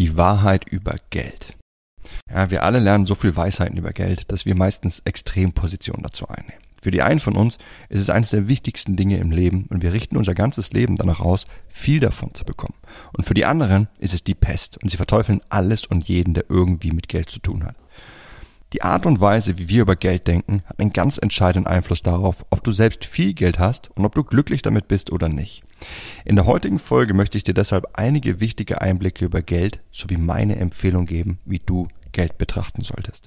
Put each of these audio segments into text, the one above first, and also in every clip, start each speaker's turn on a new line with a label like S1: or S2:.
S1: Die Wahrheit über Geld. Ja, wir alle lernen so viel Weisheiten über Geld, dass wir meistens Extrempositionen dazu einnehmen. Für die einen von uns ist es eines der wichtigsten Dinge im Leben und wir richten unser ganzes Leben danach aus, viel davon zu bekommen. Und für die anderen ist es die Pest und sie verteufeln alles und jeden, der irgendwie mit Geld zu tun hat. Die Art und Weise, wie wir über Geld denken, hat einen ganz entscheidenden Einfluss darauf, ob du selbst viel Geld hast und ob du glücklich damit bist oder nicht. In der heutigen Folge möchte ich dir deshalb einige wichtige Einblicke über Geld sowie meine Empfehlung geben, wie du Geld betrachten solltest.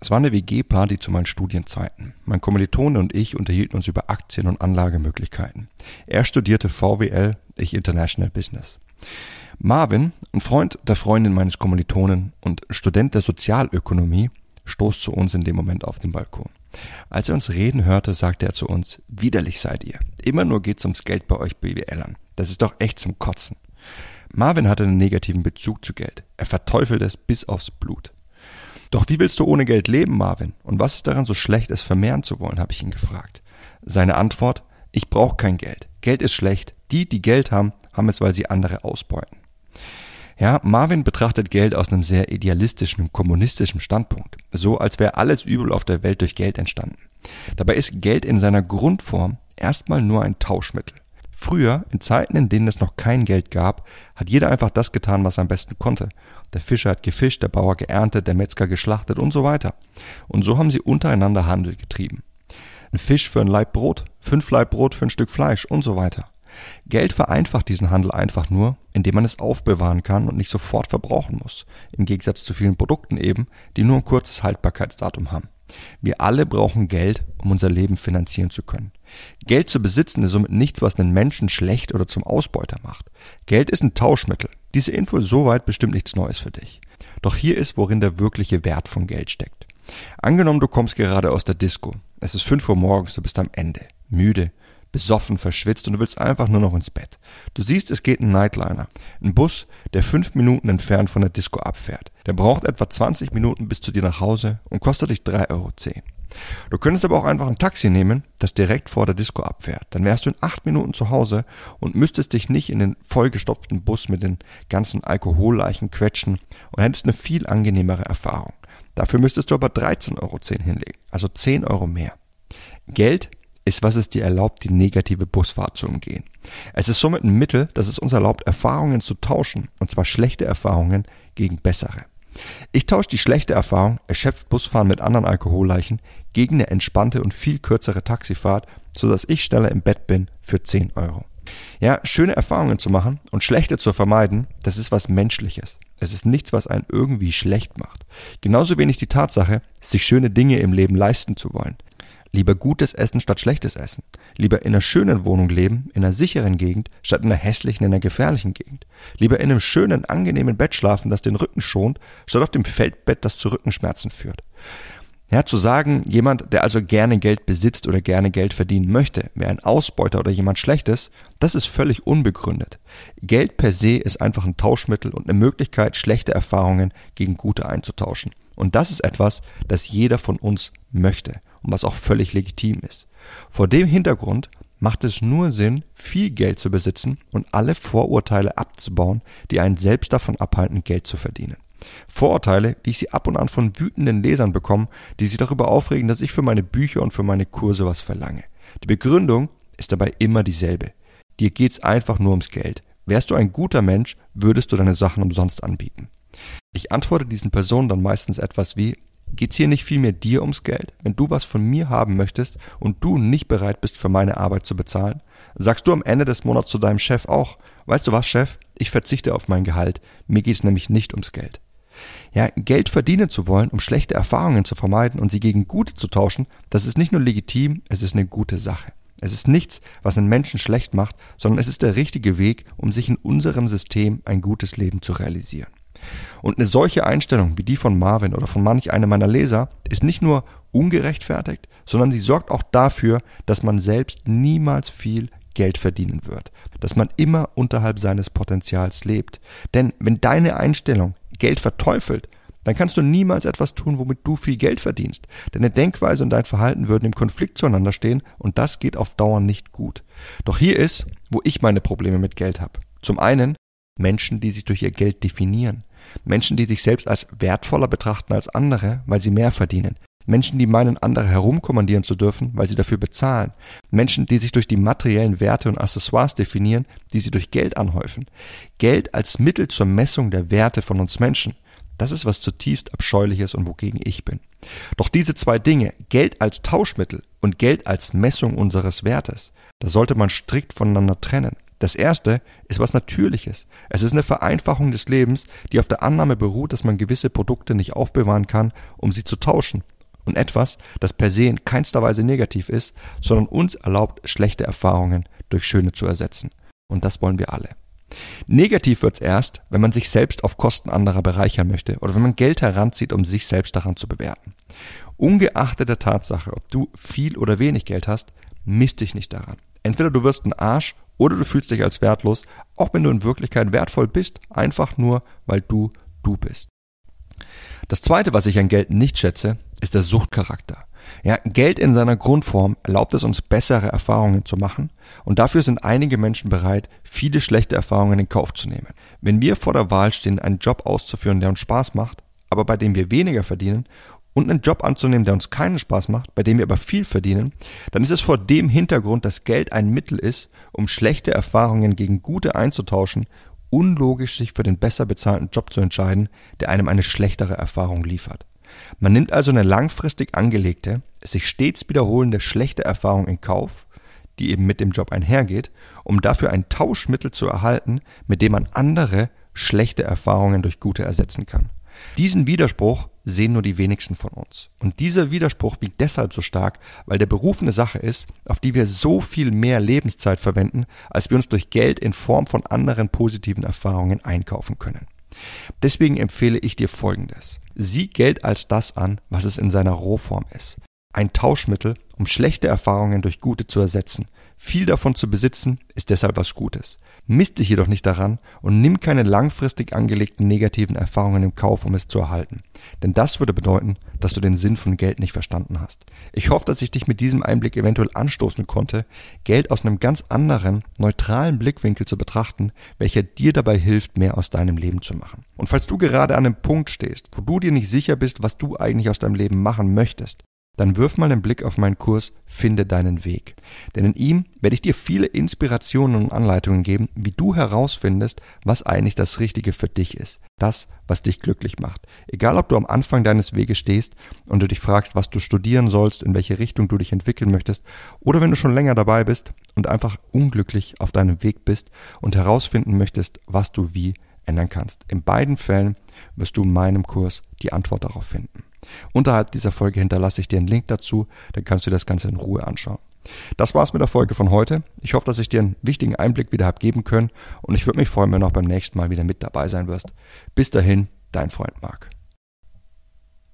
S1: Es war eine WG-Party zu meinen Studienzeiten. Mein Kommilitone und ich unterhielten uns über Aktien und Anlagemöglichkeiten. Er studierte VWL, ich International Business. Marvin, ein Freund der Freundin meines Kommilitonen und Student der Sozialökonomie, stoßt zu uns in dem Moment auf den Balkon. Als er uns reden hörte, sagte er zu uns, widerlich seid ihr. Immer nur geht's ums Geld bei euch BWLern. Das ist doch echt zum Kotzen. Marvin hatte einen negativen Bezug zu Geld. Er verteufelt es bis aufs Blut. Doch wie willst du ohne Geld leben, Marvin? Und was ist daran so schlecht, es vermehren zu wollen, habe ich ihn gefragt. Seine Antwort, ich brauche kein Geld. Geld ist schlecht. Die, die Geld haben, haben es, weil sie andere ausbeuten. Ja, Marvin betrachtet Geld aus einem sehr idealistischen, kommunistischen Standpunkt. So, als wäre alles Übel auf der Welt durch Geld entstanden. Dabei ist Geld in seiner Grundform erstmal nur ein Tauschmittel. Früher, in Zeiten, in denen es noch kein Geld gab, hat jeder einfach das getan, was er am besten konnte. Der Fischer hat gefischt, der Bauer geerntet, der Metzger geschlachtet und so weiter. Und so haben sie untereinander Handel getrieben. Ein Fisch für ein Laib Brot, fünf Laib Brot für ein Stück Fleisch und so weiter. Geld vereinfacht diesen Handel einfach nur, indem man es aufbewahren kann und nicht sofort verbrauchen muss, im Gegensatz zu vielen Produkten eben, die nur ein kurzes Haltbarkeitsdatum haben. Wir alle brauchen Geld, um unser Leben finanzieren zu können. Geld zu besitzen ist somit nichts, was einen Menschen schlecht oder zum Ausbeuter macht. Geld ist ein Tauschmittel. Diese Info ist soweit bestimmt nichts Neues für dich. Doch hier ist, worin der wirkliche Wert von Geld steckt. Angenommen, du kommst gerade aus der Disco. Es ist fünf Uhr morgens, du bist am Ende, müde, besoffen, verschwitzt und du willst einfach nur noch ins Bett. Du siehst, es geht ein Nightliner. Ein Bus, der fünf Minuten entfernt von der Disco abfährt. Der braucht etwa 20 Minuten bis zu dir nach Hause und kostet dich 3,10 Euro. Du könntest aber auch einfach ein Taxi nehmen, das direkt vor der Disco abfährt. Dann wärst du in acht Minuten zu Hause und müsstest dich nicht in den vollgestopften Bus mit den ganzen Alkoholleichen quetschen und hättest eine viel angenehmere Erfahrung. Dafür müsstest du aber 13,10 Euro hinlegen, also 10 Euro mehr. Geld ist, was es dir erlaubt, die negative Busfahrt zu umgehen. Es ist somit ein Mittel, das es uns erlaubt, Erfahrungen zu tauschen, und zwar schlechte Erfahrungen gegen bessere. Ich tausche die schlechte Erfahrung, erschöpft Busfahren mit anderen Alkoholleichen, gegen eine entspannte und viel kürzere Taxifahrt, sodass ich schneller im Bett bin für 10 Euro. Ja, schöne Erfahrungen zu machen und schlechte zu vermeiden, das ist was Menschliches. Es ist nichts, was einen irgendwie schlecht macht. Genauso wenig die Tatsache, sich schöne Dinge im Leben leisten zu wollen. Lieber gutes Essen statt schlechtes Essen. Lieber in einer schönen Wohnung leben, in einer sicheren Gegend, statt in einer hässlichen, in einer gefährlichen Gegend. Lieber in einem schönen, angenehmen Bett schlafen, das den Rücken schont, statt auf dem Feldbett, das zu Rückenschmerzen führt. Ja, zu sagen, jemand, der also gerne Geld besitzt oder gerne Geld verdienen möchte, wäre ein Ausbeuter oder jemand Schlechtes, das ist völlig unbegründet. Geld per se ist einfach ein Tauschmittel und eine Möglichkeit, schlechte Erfahrungen gegen gute einzutauschen. Und das ist etwas, das jeder von uns möchte und was auch völlig legitim ist. Vor dem Hintergrund macht es nur Sinn, viel Geld zu besitzen und alle Vorurteile abzubauen, die einen selbst davon abhalten, Geld zu verdienen. Vorurteile, wie ich sie ab und an von wütenden Lesern bekomme, die sich darüber aufregen, dass ich für meine Bücher und für meine Kurse was verlange. Die Begründung ist dabei immer dieselbe. Dir geht's einfach nur ums Geld. Wärst du ein guter Mensch, würdest du deine Sachen umsonst anbieten. Ich antworte diesen Personen dann meistens etwas wie, Geht's hier nicht vielmehr dir ums Geld? Wenn du was von mir haben möchtest und du nicht bereit bist, für meine Arbeit zu bezahlen, sagst du am Ende des Monats zu deinem Chef auch, weißt du was, Chef, ich verzichte auf mein Gehalt, mir geht's nämlich nicht ums Geld. Ja, Geld verdienen zu wollen, um schlechte Erfahrungen zu vermeiden und sie gegen gute zu tauschen, das ist nicht nur legitim, es ist eine gute Sache. Es ist nichts, was einen Menschen schlecht macht, sondern es ist der richtige Weg, um sich in unserem System ein gutes Leben zu realisieren. Und eine solche Einstellung wie die von Marvin oder von manch einem meiner Leser ist nicht nur ungerechtfertigt, sondern sie sorgt auch dafür, dass man selbst niemals viel Geld verdienen wird, dass man immer unterhalb seines Potenzials lebt. Denn wenn deine Einstellung Geld verteufelt, dann kannst du niemals etwas tun, womit du viel Geld verdienst. Deine Denkweise und dein Verhalten würden im Konflikt zueinander stehen und das geht auf Dauer nicht gut. Doch hier ist, wo ich meine Probleme mit Geld habe. Zum einen Menschen, die sich durch ihr Geld definieren. Menschen, die sich selbst als wertvoller betrachten als andere, weil sie mehr verdienen. Menschen, die meinen, andere herumkommandieren zu dürfen, weil sie dafür bezahlen. Menschen, die sich durch die materiellen Werte und Accessoires definieren, die sie durch Geld anhäufen. Geld als Mittel zur Messung der Werte von uns Menschen. Das ist was zutiefst Abscheuliches und wogegen ich bin. Doch diese zwei Dinge, Geld als Tauschmittel und Geld als Messung unseres Wertes, das sollte man strikt voneinander trennen. Das erste ist was Natürliches. Es ist eine Vereinfachung des Lebens, die auf der Annahme beruht, dass man gewisse Produkte nicht aufbewahren kann, um sie zu tauschen. Und etwas, das per se in keinster Weise negativ ist, sondern uns erlaubt, schlechte Erfahrungen durch schöne zu ersetzen. Und das wollen wir alle. Negativ wird's erst, wenn man sich selbst auf Kosten anderer bereichern möchte oder wenn man Geld heranzieht, um sich selbst daran zu bewerten. Ungeachtet der Tatsache, ob du viel oder wenig Geld hast, misst dich nicht daran. Entweder du wirst ein Arsch oder du fühlst dich als wertlos, auch wenn du in Wirklichkeit wertvoll bist, einfach nur, weil du du bist. Das zweite, was ich an Geld nicht schätze, ist der Suchtcharakter. Ja, Geld in seiner Grundform erlaubt es uns bessere Erfahrungen zu machen und dafür sind einige Menschen bereit, viele schlechte Erfahrungen in Kauf zu nehmen. Wenn wir vor der Wahl stehen, einen Job auszuführen, der uns Spaß macht, aber bei dem wir weniger verdienen und einen Job anzunehmen, der uns keinen Spaß macht, bei dem wir aber viel verdienen, dann ist es vor dem Hintergrund, dass Geld ein Mittel ist, um schlechte Erfahrungen gegen gute einzutauschen, unlogisch sich für den besser bezahlten Job zu entscheiden, der einem eine schlechtere Erfahrung liefert. Man nimmt also eine langfristig angelegte, sich stets wiederholende schlechte Erfahrung in Kauf, die eben mit dem Job einhergeht, um dafür ein Tauschmittel zu erhalten, mit dem man andere schlechte Erfahrungen durch gute ersetzen kann. Diesen Widerspruch sehen nur die wenigsten von uns. Und dieser Widerspruch wiegt deshalb so stark, weil der Beruf eine Sache ist, auf die wir so viel mehr Lebenszeit verwenden, als wir uns durch Geld in Form von anderen positiven Erfahrungen einkaufen können. Deswegen empfehle ich dir Folgendes. Sieh Geld als das an, was es in seiner Rohform ist. Ein Tauschmittel, um schlechte Erfahrungen durch gute zu ersetzen. Viel davon zu besitzen, ist deshalb was Gutes. Misst dich jedoch nicht daran und nimm keine langfristig angelegten negativen Erfahrungen im Kauf, um es zu erhalten. Denn das würde bedeuten, dass du den Sinn von Geld nicht verstanden hast. Ich hoffe, dass ich dich mit diesem Einblick eventuell anstoßen konnte, Geld aus einem ganz anderen, neutralen Blickwinkel zu betrachten, welcher dir dabei hilft, mehr aus deinem Leben zu machen. Und falls du gerade an einem Punkt stehst, wo du dir nicht sicher bist, was du eigentlich aus deinem Leben machen möchtest, dann wirf mal einen Blick auf meinen Kurs Finde deinen Weg. Denn in ihm werde ich dir viele Inspirationen und Anleitungen geben, wie du herausfindest, was eigentlich das Richtige für dich ist. Das, was dich glücklich macht. Egal, ob du am Anfang deines Weges stehst und du dich fragst, was du studieren sollst, in welche Richtung du dich entwickeln möchtest, oder wenn du schon länger dabei bist und einfach unglücklich auf deinem Weg bist und herausfinden möchtest, was du wie ändern kannst. In beiden Fällen wirst du in meinem Kurs die Antwort darauf finden. Unterhalb dieser Folge hinterlasse ich dir einen Link dazu, dann kannst du das Ganze in Ruhe anschauen. Das war's mit der Folge von heute. Ich hoffe, dass ich dir einen wichtigen Einblick wieder habe geben können und ich würde mich freuen, wenn du auch beim nächsten Mal wieder mit dabei sein wirst. Bis dahin, dein Freund Marc.